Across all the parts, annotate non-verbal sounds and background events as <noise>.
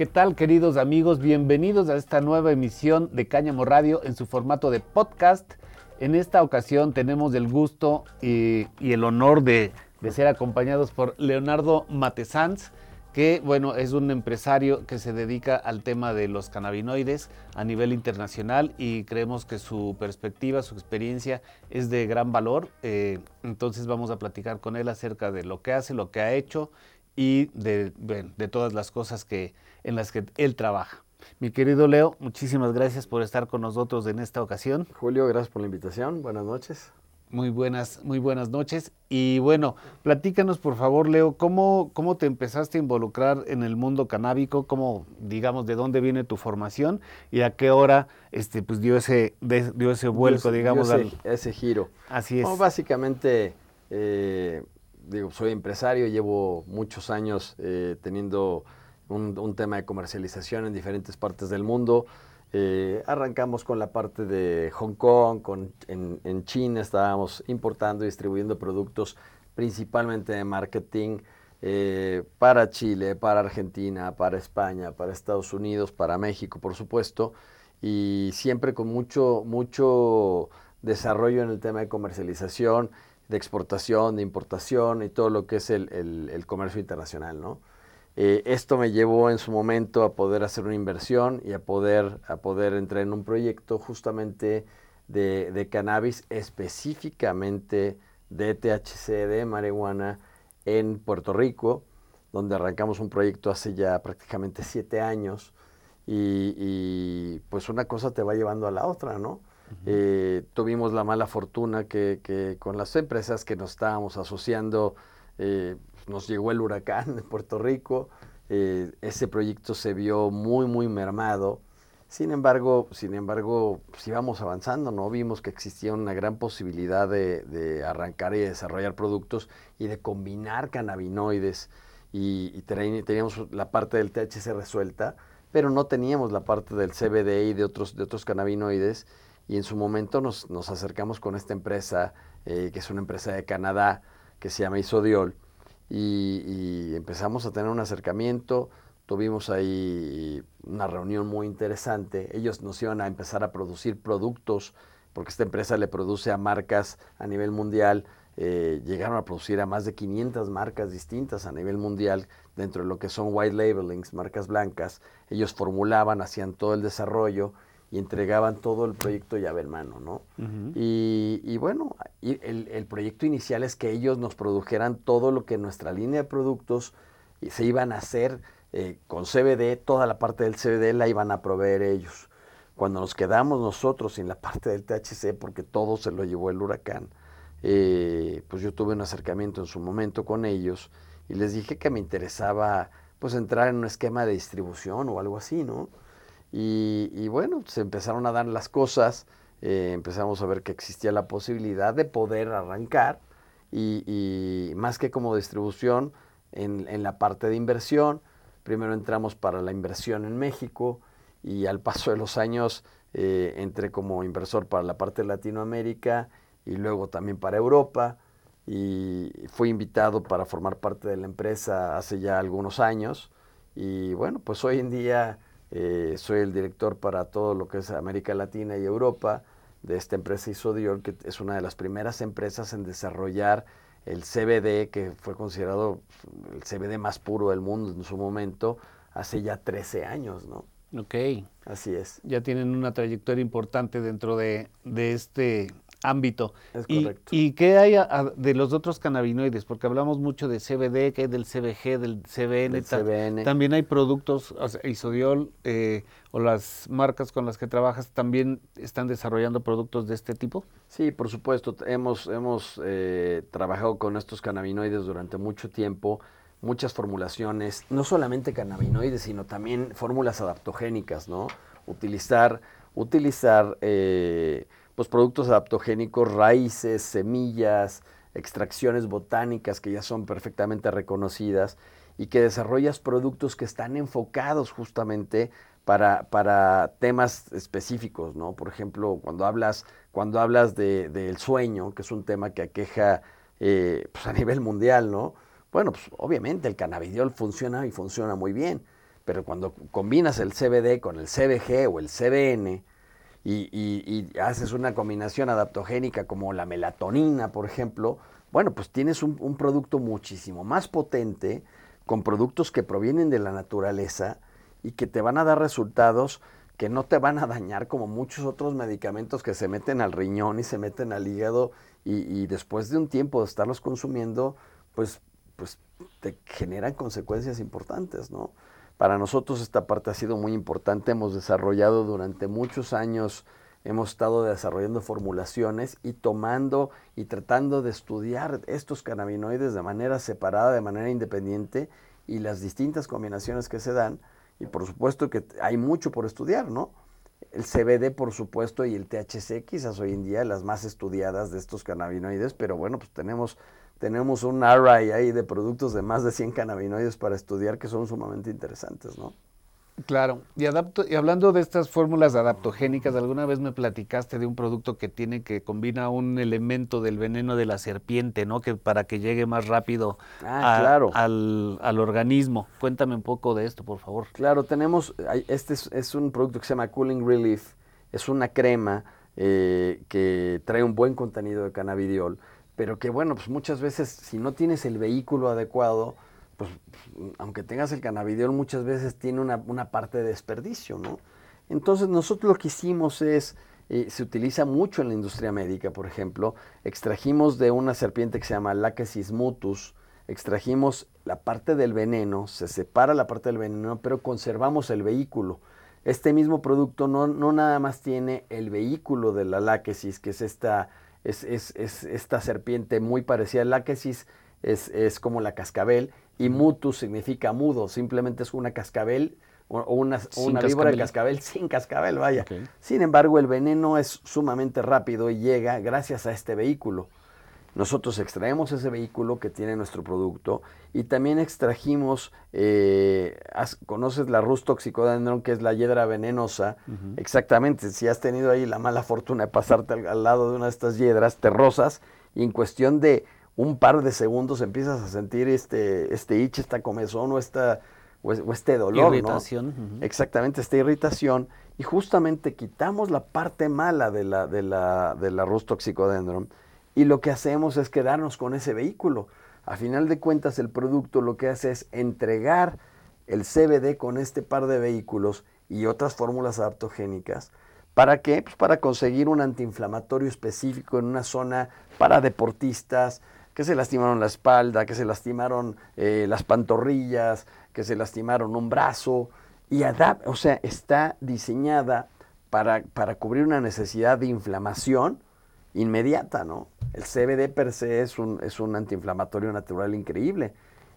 ¿Qué tal queridos amigos? Bienvenidos a esta nueva emisión de Cáñamo Radio en su formato de podcast. En esta ocasión tenemos el gusto y, el honor de, ser acompañados por Leonardo Matesanz, que bueno, es un empresario que se dedica al tema de los cannabinoides a nivel internacional y creemos que su perspectiva, su experiencia es de gran valor. Eh, entonces vamos a platicar con él acerca de lo que hace, lo que ha hecho y de todas las cosas que, en las que él trabaja. Mi querido Leo, muchísimas gracias por estar con nosotros en esta ocasión. Julio, gracias por la invitación. Buenas noches. Muy buenas, muy buenas noches. Y bueno, platícanos por favor, Leo, ¿cómo, cómo te empezaste a involucrar en el mundo canábico? ¿Cómo, digamos, de dónde viene tu formación y a qué hora este, pues, dio, ese, dio ese vuelco, digamos? Dio ese, giro. Así es. básicamente, eh, digo, soy empresario, llevo muchos años eh, teniendo un, tema de comercialización en diferentes partes del mundo. Eh, arrancamos con la parte de Hong Kong, con, en, China estábamos importando y distribuyendo productos principalmente de marketing eh, para Chile, para Argentina, para España, para Estados Unidos, para México, por supuesto, y siempre con mucho, mucho desarrollo en el tema de comercialización, de exportación, de importación y todo lo que es el, el comercio internacional, ¿no? Eh, esto me llevó en su momento a poder hacer una inversión y a poder, a poder entrar en un proyecto justamente de, cannabis, específicamente de THC, de marihuana, en Puerto Rico, donde arrancamos un proyecto hace ya prácticamente siete años. Y, pues una cosa te va llevando a la otra, ¿no? Eh, tuvimos la mala fortuna que, con las empresas que nos estábamos asociando, eh, nos llegó el huracán en Puerto Rico, eh, ese proyecto se vio muy, muy mermado. Sin embargo, sin embargo, pues íbamos avanzando, ¿no? Vimos que existía una gran posibilidad de, arrancar y desarrollar productos y de combinar cannabinoides. Y, teníamos la parte del THC resuelta, pero no teníamos la parte del CBD y de otros, de otros cannabinoides. Y en su momento nos, acercamos con esta empresa, eh, que es una empresa de Canadá, que se llama Isodiol, y, empezamos a tener un acercamiento, tuvimos ahí una reunión muy interesante, ellos nos iban a empezar a producir productos, porque esta empresa le produce a marcas a nivel mundial, eh, llegaron a producir a más de 500 marcas distintas a nivel mundial dentro de lo que son white labelings, marcas blancas. Ellos formulaban, hacían todo el desarrollo y entregaban todo el proyecto llave en mano, ¿no? y, bueno, el, proyecto inicial es que ellos nos produjeran todo lo que nuestra línea de productos se iban a hacer eh, con CBD, toda la parte del CBD la iban a proveer ellos. Cuando nos quedamos nosotros sin la parte del THC, porque todo se lo llevó el huracán, eh, pues yo tuve un acercamiento en su momento con ellos y les dije que me interesaba pues entrar en un esquema de distribución o algo así, ¿no? Y, bueno, se empezaron a dar las cosas, eh, empezamos a ver que existía la posibilidad de poder arrancar y, más que como distribución, en, la parte de inversión, primero entramos para la inversión en México y al paso de los años eh, entré como inversor para la parte de Latinoamérica y luego también para Europa y fui invitado para formar parte de la empresa hace ya algunos años y bueno, pues hoy en día eh, soy el director para todo lo que es América Latina y Europa de esta empresa Isodiol, que es una de las primeras empresas en desarrollar el CBD, que fue considerado el CBD más puro del mundo en su momento, hace ya 13 años, ¿no? Ok. Así es. Ya tienen una trayectoria importante dentro de, de este ámbito. Es correcto. ¿Y, qué hay de los otros cannabinoides? Porque hablamos mucho de CBD, que hay del CBG, del CBN. También hay productos, Isodiol eh, o las marcas con las que trabajas, ¿también están desarrollando productos de este tipo? Sí, por supuesto. Hemos, hemos eh, trabajado con estos cannabinoides durante mucho tiempo muchas formulaciones, no solamente cannabinoides, sino también fórmulas adaptogénicas, ¿no? Utilizar, utilizar eh, los productos adaptogénicos, raíces, semillas, extracciones botánicas que ya son perfectamente reconocidas y que desarrollas productos que están enfocados justamente para, para temas específicos, ¿no? Por ejemplo, cuando hablas, cuando hablas del de, sueño, que es un tema que aqueja eh, pues a nivel mundial, ¿no? Bueno, pues obviamente el cannabidiol funciona y funciona muy bien, pero cuando combinas el CBD con el CBG o el CBN y, haces una combinación adaptogénica como la melatonina, por ejemplo, bueno, pues tienes un, producto muchísimo más potente con productos que provienen de la naturaleza y que te van a dar resultados que no te van a dañar como muchos otros medicamentos que se meten al riñón y se meten al hígado y, después de un tiempo de estarlos consumiendo, pues, pues te generan consecuencias importantes, ¿no? Para nosotros esta parte ha sido muy importante, hemos desarrollado durante muchos años, hemos estado desarrollando formulaciones y tomando y tratando de estudiar estos cannabinoides de manera separada, de manera independiente y las distintas combinaciones que se dan y por supuesto que hay mucho por estudiar, ¿no? El CBD, por supuesto, y el THC, quizás hoy en día las más estudiadas de estos cannabinoides, pero bueno, pues tenemos, tenemos un array ahí de productos de más de 100 cannabinoides para estudiar que son sumamente interesantes, ¿no? Claro, y, adapto, y hablando de estas fórmulas adaptogénicas, alguna vez me platicaste de un producto que tiene que combina un elemento del veneno de la serpiente, ¿no? Que para que llegue más rápido ah, al, organismo. Cuéntame un poco de esto, por favor. Claro, tenemos, este es, un producto que se llama Cooling Relief, es una crema eh, que trae un buen contenido de cannabidiol, pero que bueno, pues muchas veces si no tienes el vehículo adecuado, pues aunque tengas el cannabidiol, muchas veces tiene una, parte de desperdicio, ¿no? Entonces nosotros lo que hicimos es, eh, se utiliza mucho en la industria médica, por ejemplo, extrajimos de una serpiente que se llama Lachesis mutus, extrajimos la parte del veneno, se separa la parte del veneno, pero conservamos el vehículo. Este mismo producto no, no nada más tiene el vehículo de la Lachesis, que es esta, es, es, es esta serpiente muy parecida. Lachesis es, es como la cascabel y mutus significa mudo, simplemente es una cascabel o una, víbora de cascabel <laughs> sin cascabel, vaya. Sin embargo, el veneno es sumamente rápido y llega gracias a este vehículo. Nosotros extraemos ese vehículo que tiene nuestro producto y también extrajimos, eh, conoces la Rus toxicodendron, que es la hiedra venenosa. Exactamente, si has tenido ahí la mala fortuna de pasarte al, al, lado de una de estas hiedras terrosas y en cuestión de un par de segundos empiezas a sentir este, este itch, esta comezón o, esta, o, este dolor. Irritación. Exactamente, esta irritación. Y justamente quitamos la parte mala de la, de la, de la Rus toxicodendron y lo que hacemos es quedarnos con ese vehículo. A final de cuentas, el producto lo que hace es entregar el CBD con este par de vehículos y otras fórmulas adaptogénicas. ¿Para qué? Pues para conseguir un antiinflamatorio específico en una zona para deportistas, que se lastimaron la espalda, que se lastimaron eh, las pantorrillas, que se lastimaron un brazo, y o sea, está diseñada para, para, cubrir una necesidad de inflamación inmediata, ¿no? El CBD per se es un, es un antiinflamatorio natural increíble,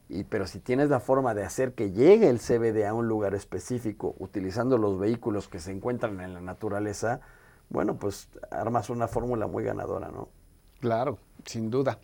y, pero si tienes la forma de hacer que llegue el CBD a un lugar específico utilizando los vehículos que se encuentran en la naturaleza, bueno, pues armas una fórmula muy ganadora, ¿no? Claro, sin duda.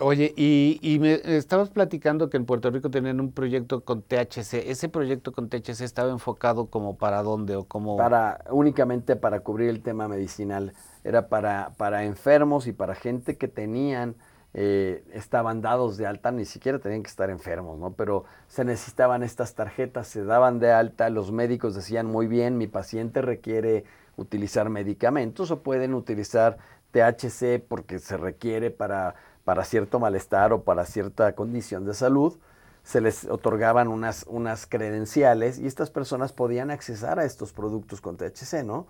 Oye, y, me estabas platicando que en Puerto Rico tenían un proyecto con THC. ¿Ese proyecto con THC estaba enfocado como para dónde o como...? Para, únicamente para cubrir el tema medicinal. Era para, para enfermos y para gente que tenían, eh, estaban dados de alta, ni siquiera tenían que estar enfermos, ¿no? Pero se necesitaban estas tarjetas, se daban de alta, los médicos decían, muy bien, mi paciente requiere utilizar medicamentos o pueden utilizar THC porque se requiere para para cierto malestar o para cierta condición de salud, se les otorgaban unas, unas credenciales y estas personas podían accesar a estos productos con THC, ¿no?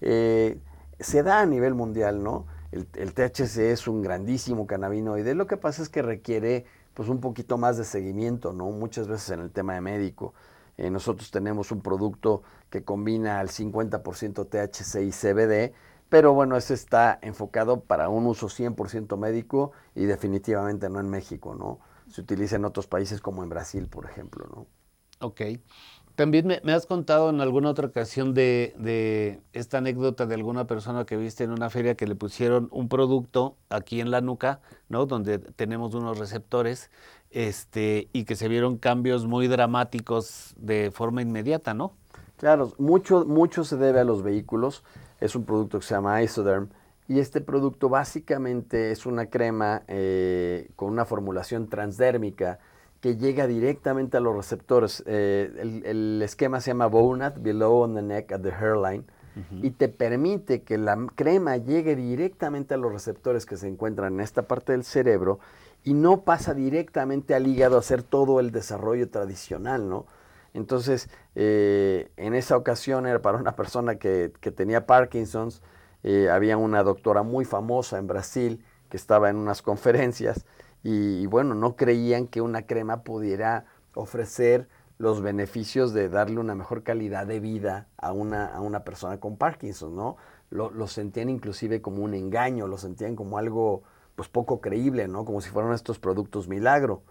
Eh, se da a nivel mundial, ¿no? El, THC es un grandísimo cannabinoide, lo que pasa es que requiere pues un poquito más de seguimiento, ¿no? Muchas veces en el tema de médico. Eh, nosotros tenemos un producto que combina al 50% THC y CBD, pero bueno, ese está enfocado para un uso 100% médico y definitivamente no en México, ¿no? Se utiliza en otros países como en Brasil, por ejemplo, ¿no? Ok. También me, has contado en alguna otra ocasión de, esta anécdota de alguna persona que viste en una feria que le pusieron un producto aquí en la nuca, ¿no? Donde tenemos unos receptores, este, y que se vieron cambios muy dramáticos de forma inmediata, ¿no? Claro, mucho, mucho se debe a los vehículos es un producto que se llama Isoderm. Y este producto básicamente es una crema eh, con una formulación transdérmica que llega directamente a los receptores. Eh, el, esquema se llama Bonat, below on the neck at the hairline, y te permite que la crema llegue directamente a los receptores que se encuentran en esta parte del cerebro y no pasa directamente al hígado a hacer todo el desarrollo tradicional, ¿no? Entonces, eh, en esa ocasión era para una persona que, tenía Parkinson's, eh, había una doctora muy famosa en Brasil que estaba en unas conferencias y, bueno, no creían que una crema pudiera ofrecer los beneficios de darle una mejor calidad de vida a una, a una persona con Parkinson, ¿no? Lo, sentían inclusive como un engaño, lo sentían como algo pues poco creíble, ¿no? Como si fueran estos productos milagro.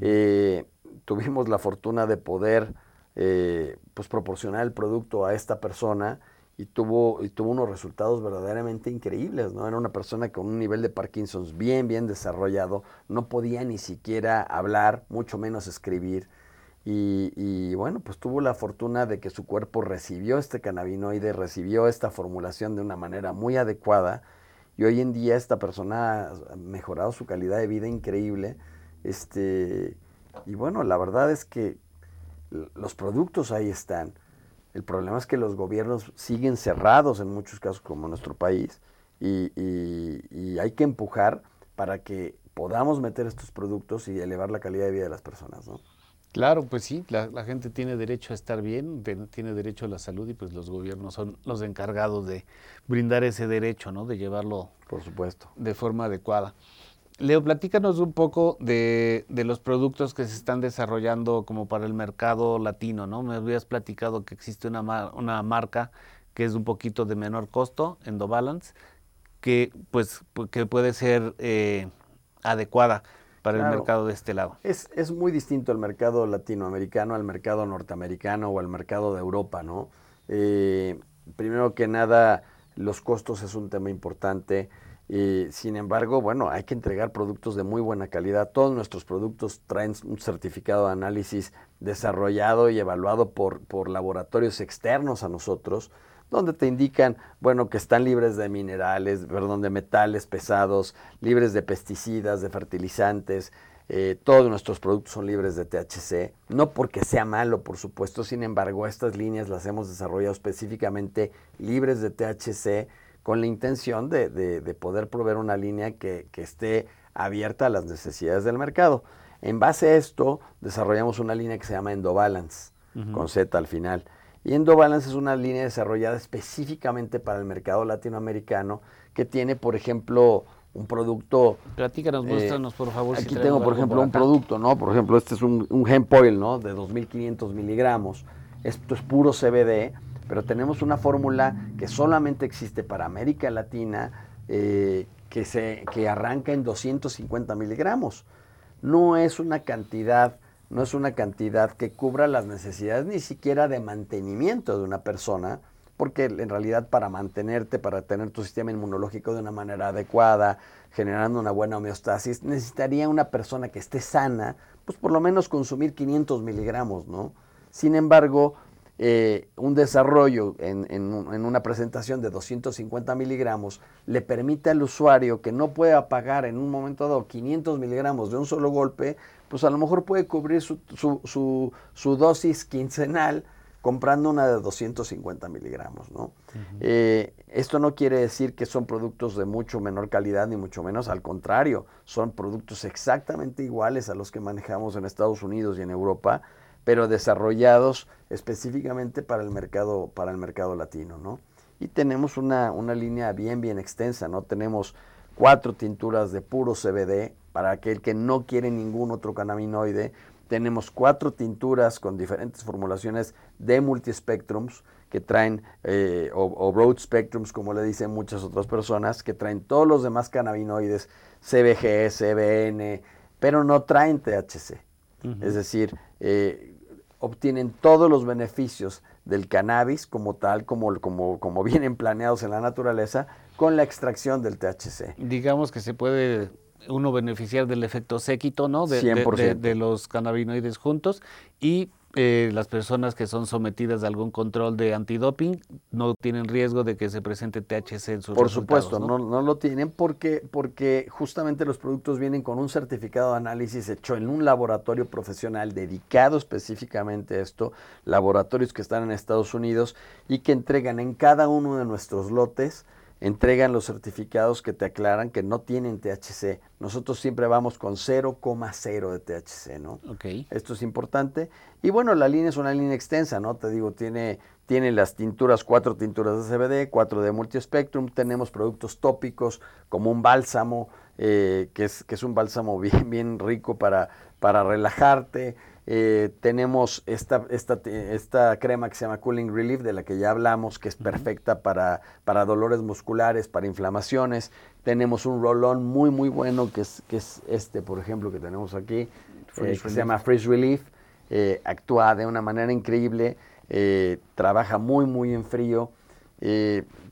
Eh, tuvimos la fortuna de poder eh, pues proporcionar el producto a esta persona y tuvo, y tuvo unos resultados verdaderamente increíbles, ¿no? Era una persona con un nivel de Parkinson's bien, bien desarrollado, no podía ni siquiera hablar, mucho menos escribir. Y, bueno, pues tuvo la fortuna de que su cuerpo recibió este cannabinoide, recibió esta formulación de una manera muy adecuada. Y hoy en día esta persona ha mejorado su calidad de vida increíble. Este, y bueno, la verdad es que los productos ahí están. El problema es que los gobiernos siguen cerrados en muchos casos como nuestro país y, hay que empujar para que podamos meter estos productos y elevar la calidad de vida de las personas, ¿no? Claro, pues sí, la, gente tiene derecho a estar bien, tiene derecho a la salud y pues los gobiernos son los encargados de brindar ese derecho, ¿no? De llevarlo, por supuesto, de forma adecuada. Leo, platícanos un poco de, los productos que se están desarrollando como para el mercado latino, ¿no? Me habías platicado que existe una, una marca que es un poquito de menor costo, Endobalance, que pues que puede ser eh, adecuada para el mercado de este lado. Es, es muy distinto el mercado latinoamericano al mercado norteamericano o al mercado de Europa, ¿no? Eh, primero que nada, los costos es un tema importante. Y, sin embargo, bueno, hay que entregar productos de muy buena calidad. Todos nuestros productos traen un certificado de análisis desarrollado y evaluado por, por laboratorios externos a nosotros, donde te indican, bueno, que están libres de minerales, perdón, de metales pesados, libres de pesticidas, de fertilizantes. Eh, todos nuestros productos son libres de THC, no porque sea malo, por supuesto, sin embargo, estas líneas las hemos desarrollado específicamente libres de THC con la intención de, poder proveer una línea que, esté abierta a las necesidades del mercado. En base a esto, desarrollamos una línea que se llama Endobalance, con Z al final. Y Endobalance es una línea desarrollada específicamente para el mercado latinoamericano que tiene, por ejemplo, un producto. Platícanos, eh, muéstranos, por favor. Aquí tengo, por ejemplo, un producto, ¿no? Por ejemplo, este es un, un hemp oil, ¿no? De 2.500 miligramos. Esto es puro CBD pero tenemos una fórmula que solamente existe para América Latina, eh, que, se, que arranca en 250 miligramos. No es una cantidad, no es una cantidad que cubra las necesidades ni siquiera de mantenimiento de una persona, porque en realidad para mantenerte, para tener tu sistema inmunológico de una manera adecuada, generando una buena homeostasis, necesitaría una persona que esté sana, pues por lo menos consumir 500 miligramos, ¿no? Sin embargo, eh, un desarrollo en, una presentación de 250 miligramos le permite al usuario que no pueda pagar en un momento dado 500 miligramos de un solo golpe, pues a lo mejor puede cubrir su, su, dosis quincenal comprando una de 250 miligramos. ¿no? Eh, esto no quiere decir que son productos de mucho menor calidad, ni mucho menos, al contrario, son productos exactamente iguales a los que manejamos en Estados Unidos y en Europa, pero desarrollados específicamente para el mercado, para el mercado latino, ¿no? Y tenemos una, línea bien, bien extensa, ¿no? Tenemos cuatro tinturas de puro CBD para aquel que no quiere ningún otro cannabinoide. Tenemos cuatro tinturas con diferentes formulaciones de multispectrums que traen, eh, o, broad spectrums, como le dicen muchas otras personas, que traen todos los demás cannabinoides, CBG, CBN, pero no traen THC. Es decir, eh, obtienen todos los beneficios del cannabis como tal, como, como, como vienen planeados en la naturaleza, con la extracción del THC. Digamos que se puede uno beneficiar del efecto séquito, ¿no? De, de, los cannabinoides juntos y eh, las personas que son sometidas a algún control de antidoping no tienen riesgo de que se presente THC en sus Por supuesto, ¿no? ¿no? lo tienen porque, porque justamente los productos vienen con un certificado de análisis hecho en un laboratorio profesional dedicado específicamente a esto, laboratorios que están en Estados Unidos y que entregan en cada uno de nuestros lotes entregan los certificados que te aclaran que no tienen THC. Nosotros siempre vamos con 0,0 de THC, ¿no? Okay. Esto es importante. Y bueno, la línea es una línea extensa, ¿no? Te digo, tiene, tiene las tinturas, cuatro tinturas de CBD, cuatro de multispectrum, tenemos productos tópicos como un bálsamo, eh, que, es, que es un bálsamo <laughs> bien, bien rico para, para relajarte. Eh, tenemos esta, esta, esta, crema que se llama Cooling Relief, de la que ya hablamos, que es perfecta para, para dolores musculares, para inflamaciones. Tenemos un roll-on muy, muy bueno, que es, que es este, por ejemplo, que tenemos aquí, eh, que se llama Freeze Relief. Eh, actúa de una manera increíble, trabaja muy, muy en frío.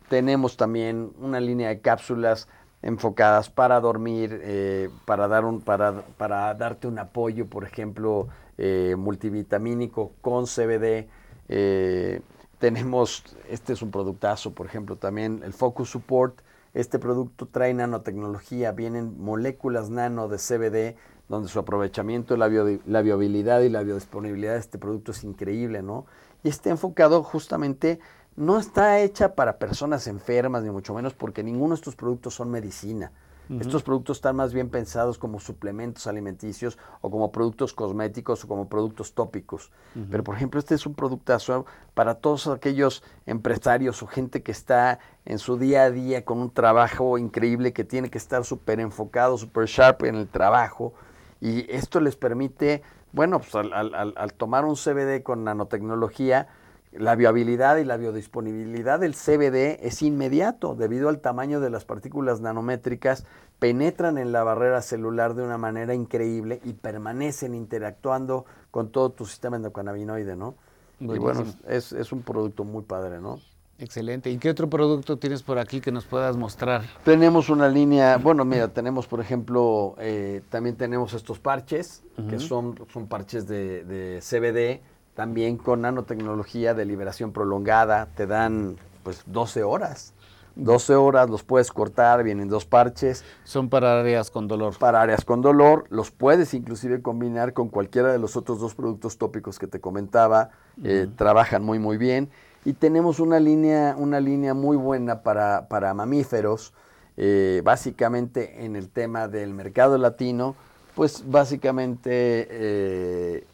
tenemos también una línea de cápsulas enfocadas para dormir, para, dar un, para, para darte un apoyo, por ejemplo, eh, multivitamínico con CBD. Eh, tenemos, este es un productazo, por ejemplo, también el Focus Support. Este producto trae nanotecnología, vienen moléculas nano de CBD, donde su aprovechamiento, la, la viabilidad y la biodisponibilidad de este producto es increíble, ¿no? Y está enfocado justamente, no está hecha para personas enfermas, ni mucho menos, porque ninguno de estos productos son medicina. Estos productos están más bien pensados como suplementos alimenticios o como productos cosméticos o como productos tópicos. Pero, por ejemplo, este es un productazo para todos aquellos empresarios o gente que está en su día a día con un trabajo increíble, que tiene que estar súper enfocado, súper sharp en el trabajo. Y esto les permite, bueno, pues al tomar un CBD con nanotecnología, la viabilidad y la biodisponibilidad del CBD es inmediato debido al tamaño de las partículas nanométricas, penetran en la barrera celular de una manera increíble y permanecen interactuando con todo tu sistema endocannabinoide, ¿no? Y bueno, es, un producto muy padre, ¿no? Excelente. ¿Y qué otro producto tienes por aquí que nos puedas mostrar? Tenemos una línea, bueno, mira, tenemos por ejemplo, eh, también tenemos estos parches, que son, son parches de, de CBD, también con nanotecnología de liberación prolongada, te dan pues 12 horas. 12 horas los puedes cortar, vienen dos parches. Son para áreas con dolor. Para áreas con dolor, los puedes inclusive combinar con cualquiera de los otros dos productos tópicos que te comentaba, eh, trabajan muy muy bien. Y tenemos una línea, una línea muy buena para, para mamíferos, eh, básicamente en el tema del mercado latino, pues básicamente eh,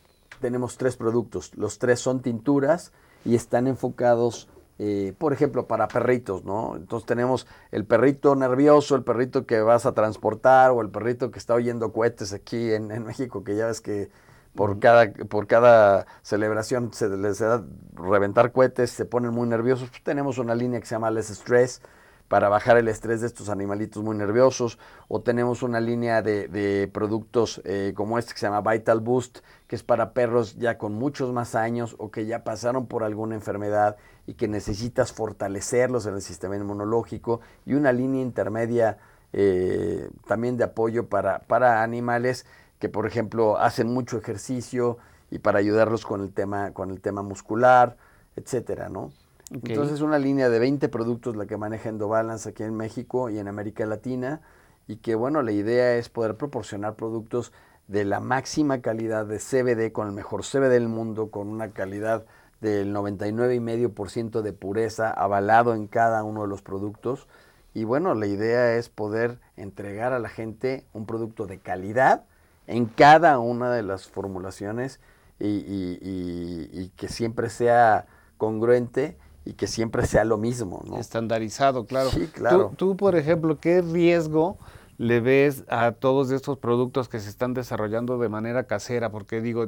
tenemos tres productos. Los tres son tinturas y están enfocados, eh, por ejemplo, para perritos, ¿no? Entonces tenemos el perrito nervioso, el perrito que vas a transportar o el perrito que está oyendo cohetes aquí en, México, que ya ves que por cada, por cada celebración se les da reventar cohetes, se ponen muy nerviosos. Pues tenemos una línea que se llama Less Stress para bajar el estrés de estos animalitos muy nerviosos. O tenemos una línea de, productos eh, como este que se llama Vital Boost, que es para perros ya con muchos más años o que ya pasaron por alguna enfermedad y que necesitas fortalecerlos en el sistema inmunológico. Y una línea intermedia eh, también de apoyo para, para animales que, por ejemplo, hacen mucho ejercicio y para ayudarlos con el tema, con el tema muscular, etcétera, ¿no? Entonces es una línea de 20 productos la que maneja Endobalance aquí en México y en América Latina y que bueno, la idea es poder proporcionar productos de la máxima calidad de CBD con el mejor CBD del mundo, con una calidad del 99,5% de pureza avalado en cada uno de los productos. Y bueno, la idea es poder entregar a la gente un producto de calidad en cada una de las formulaciones y, y que siempre sea congruente y que siempre sea lo mismo, ¿no? Estandarizado, claro. Sí, claro. Tú, por ejemplo, ¿qué riesgo le ves a todos estos productos que se están desarrollando de manera casera? Porque digo,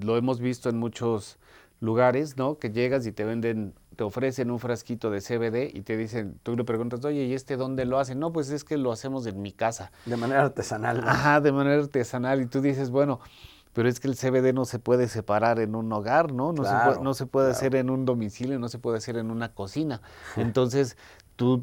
lo hemos visto en muchos lugares, ¿no? Que llegas y te venden, te ofrecen un frasquito de CBD y te dicen, tú le preguntas, oye, ¿y este dónde lo hacen? No, pues es que lo hacemos en mi casa. De manera artesanal. Ajá, de manera artesanal. Y tú dices, bueno, pero es que el CBD no se puede separar en un hogar, ¿no? No, se, puede, no se puede hacer en un domicilio, no se puede hacer en una cocina. <laughs> Entonces, tú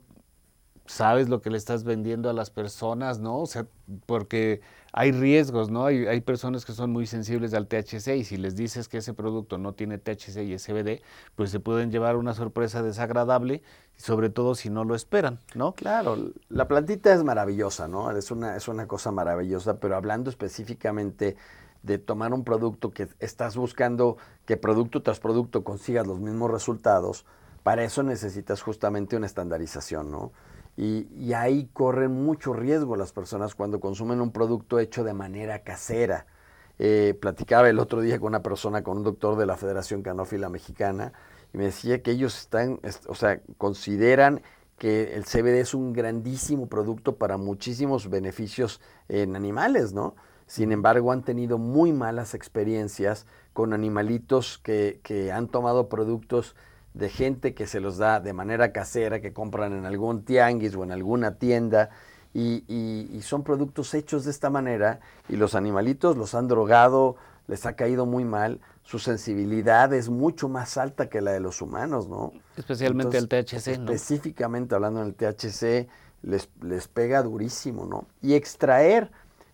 sabes lo que le estás vendiendo a las personas, ¿no? O sea, porque hay riesgos, ¿no? Hay, hay, personas que son muy sensibles al THC y si les dices que ese producto no tiene THC y es CBD, pues se pueden llevar una sorpresa desagradable, sobre todo si no lo esperan, ¿no? Claro, la plantita es maravillosa, ¿no? Es una, es una cosa maravillosa, pero hablando específicamente de tomar un producto que estás buscando que producto tras producto consigas los mismos resultados, para eso necesitas justamente una estandarización, ¿no? Y, ahí corren mucho riesgo las personas cuando consumen un producto hecho de manera casera. Eh, platicaba el otro día con una persona, con un doctor de la Federación Canófila Mexicana, y me decía que ellos están, o sea, consideran que el CBD es un grandísimo producto para muchísimos beneficios en animales, ¿no? Sin embargo, han tenido muy malas experiencias con animalitos que, que han tomado productos de gente que se los da de manera casera, que compran en algún tianguis o en alguna tienda, y, son productos hechos de esta manera, y los animalitos los han drogado, les ha caído muy mal, su sensibilidad es mucho más alta que la de los humanos, ¿no? Especialmente el THC, ¿no? Específicamente hablando del THC, les, les pega durísimo, ¿no? Y extraer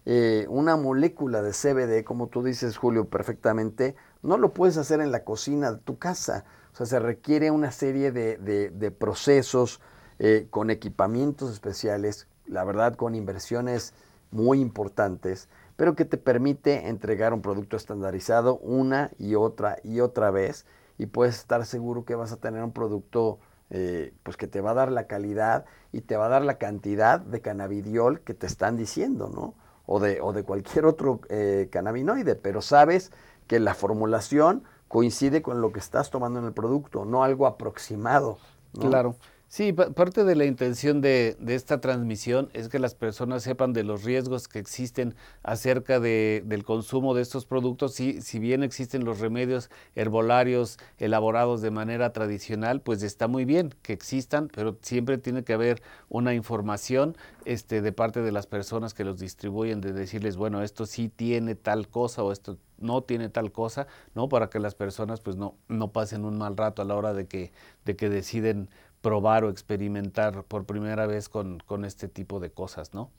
eh, una molécula de CBD, como tú dices, Julio, perfectamente, no lo puedes hacer en la cocina de tu casa o sea, se requiere una serie de, procesos eh, con equipamientos especiales, la verdad con inversiones muy importantes, pero que te permite entregar un producto estandarizado una y otra y otra vez y puedes estar seguro que vas a tener un producto eh, pues que te va a dar la calidad y te va a dar la cantidad de cannabidiol que te están diciendo, ¿no? O de, o de cualquier otro eh, cannabinoide, pero sabes que la formulación coincide con lo que estás tomando en el producto, no algo aproximado. Claro. Sí, parte de la intención de, esta transmisión es que las personas sepan de los riesgos que existen acerca de, del consumo de estos productos. Si, si bien existen los remedios herbolarios elaborados de manera tradicional, pues está muy bien que existan, pero siempre tiene que haber una información este, de parte de las personas que los distribuyen, de decirles, bueno, esto sí tiene tal cosa o esto no tiene tal cosa, ¿no? Para que las personas pues no, no pasen un mal rato a la hora de que, de que deciden probar o experimentar por primera vez con, este tipo de cosas, ¿no?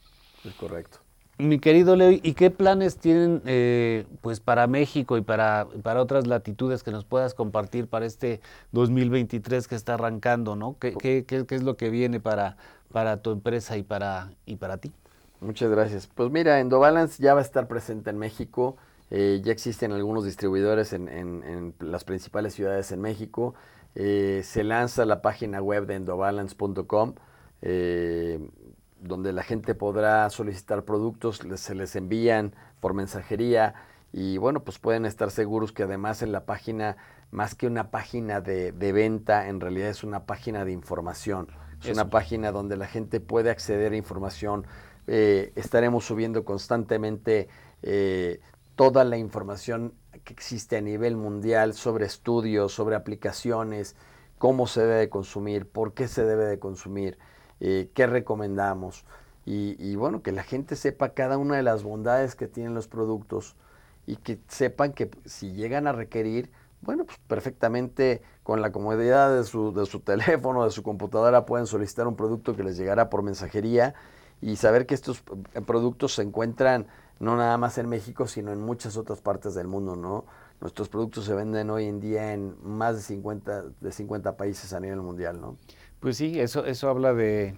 Es correcto. Mi querido Leo, ¿y qué planes tienen eh, pues para México y para, para otras latitudes que nos puedas compartir para este 2023 que está arrancando, ¿no? ¿Qué, qué, qué, es lo que viene para, para tu empresa y para, y para ti? Muchas gracias. Pues mira, Endobalance ya va a estar presente en México. Eh, ya existen algunos distribuidores en, en, las principales ciudades en México. Eh, se lanza la página web de endobalance.com, eh, donde la gente podrá solicitar productos, se les envían por mensajería y bueno, pues pueden estar seguros que además en la página, más que una página de, venta, en realidad es una página de información. Es una página donde la gente puede acceder a información. Eh, estaremos subiendo constantemente toda la información que existe a nivel mundial sobre estudios, sobre aplicaciones, cómo se debe de consumir, por qué se debe de consumir, eh, qué recomendamos. Y, bueno, que la gente sepa cada una de las bondades que tienen los productos y que sepan que si llegan a requerir, bueno, pues perfectamente con la comodidad de su, de su <laughs> teléfono, de su computadora, pueden solicitar un producto que les llegará por mensajería y saber que estos productos se encuentran no nada más en México, sino en muchas otras partes del mundo, ¿no? Nuestros productos se venden hoy en día en más de 50, de 50 países a nivel mundial, ¿no? Pues sí, eso, eso habla de,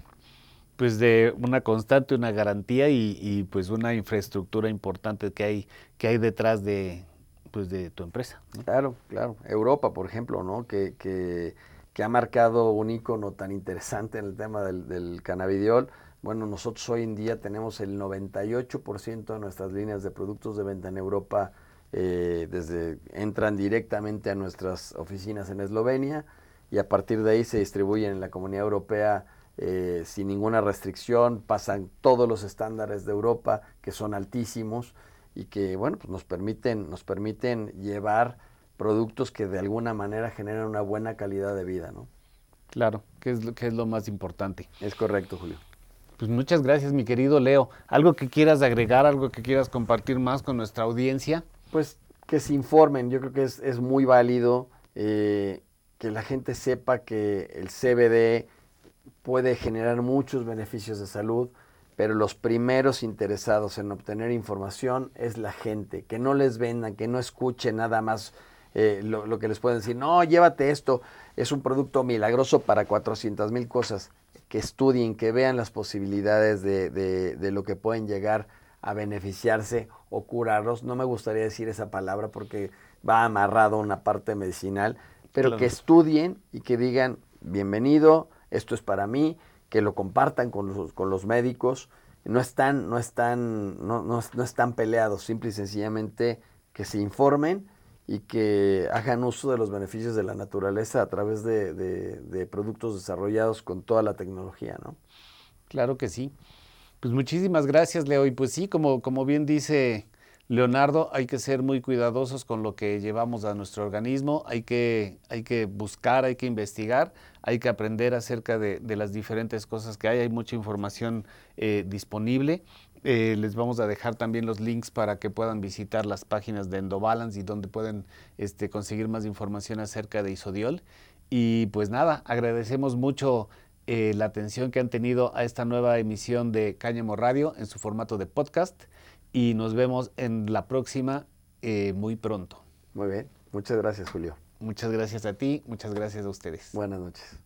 pues de una constante, una garantía y, pues una infraestructura importante que hay, que hay detrás de, pues de tu empresa. Claro, claro. Europa, por ejemplo, ¿no? Que, que, que, ha marcado un icono tan interesante en el tema del, del cannabidiol bueno, nosotros hoy en día tenemos el 98% de nuestras líneas de productos de venta en Europa, eh, desde entran directamente a nuestras oficinas en Eslovenia y a partir de ahí se distribuyen en la comunidad europea eh, sin ninguna restricción, pasan todos los estándares de Europa que son altísimos y que bueno pues nos permiten nos permiten llevar productos que de alguna manera generan una buena calidad de vida, ¿no? Claro, que es, que es lo más importante. Es correcto, Julio. Pues muchas gracias, mi querido Leo. ¿Algo que quieras agregar, algo que quieras compartir más con nuestra audiencia? Pues que se informen, yo creo que es, muy válido eh, que la gente sepa que el CBD puede generar muchos beneficios de salud, pero los primeros interesados en obtener información es la gente, que no les vendan, que no escuchen nada más eh, lo, que les pueden decir, no, llévate esto, es un producto milagroso para 400 mil cosas, que estudien, que vean las posibilidades de, de, lo que pueden llegar a beneficiarse o curarlos. No me gustaría decir esa palabra porque va amarrado a una parte medicinal, pero que estudien y que digan, bienvenido, esto es para mí, que lo compartan con los, con los médicos. No están, no están, no, no, no están peleados, simple y sencillamente que se informen y que hagan uso de los beneficios de la naturaleza a través de, productos desarrollados con toda la tecnología, ¿no? Claro que sí. Pues muchísimas gracias, Leo. Y pues sí, como, bien dice Leonardo, hay que ser muy cuidadosos con lo que llevamos a nuestro organismo, hay que, buscar, hay que investigar, hay que aprender acerca de, de las diferentes cosas que hay, hay mucha información eh, disponible eh, les vamos a dejar también los links para que puedan visitar las páginas de Endobalance y donde pueden este, conseguir más información acerca de Isodiol. Y pues nada, agradecemos mucho eh, la atención que han tenido a esta nueva emisión de Cáñamo Radio en su formato de podcast y nos vemos en la próxima eh, muy pronto. Muy bien, muchas gracias Julio. Muchas gracias a ti, muchas gracias a ustedes. Buenas noches.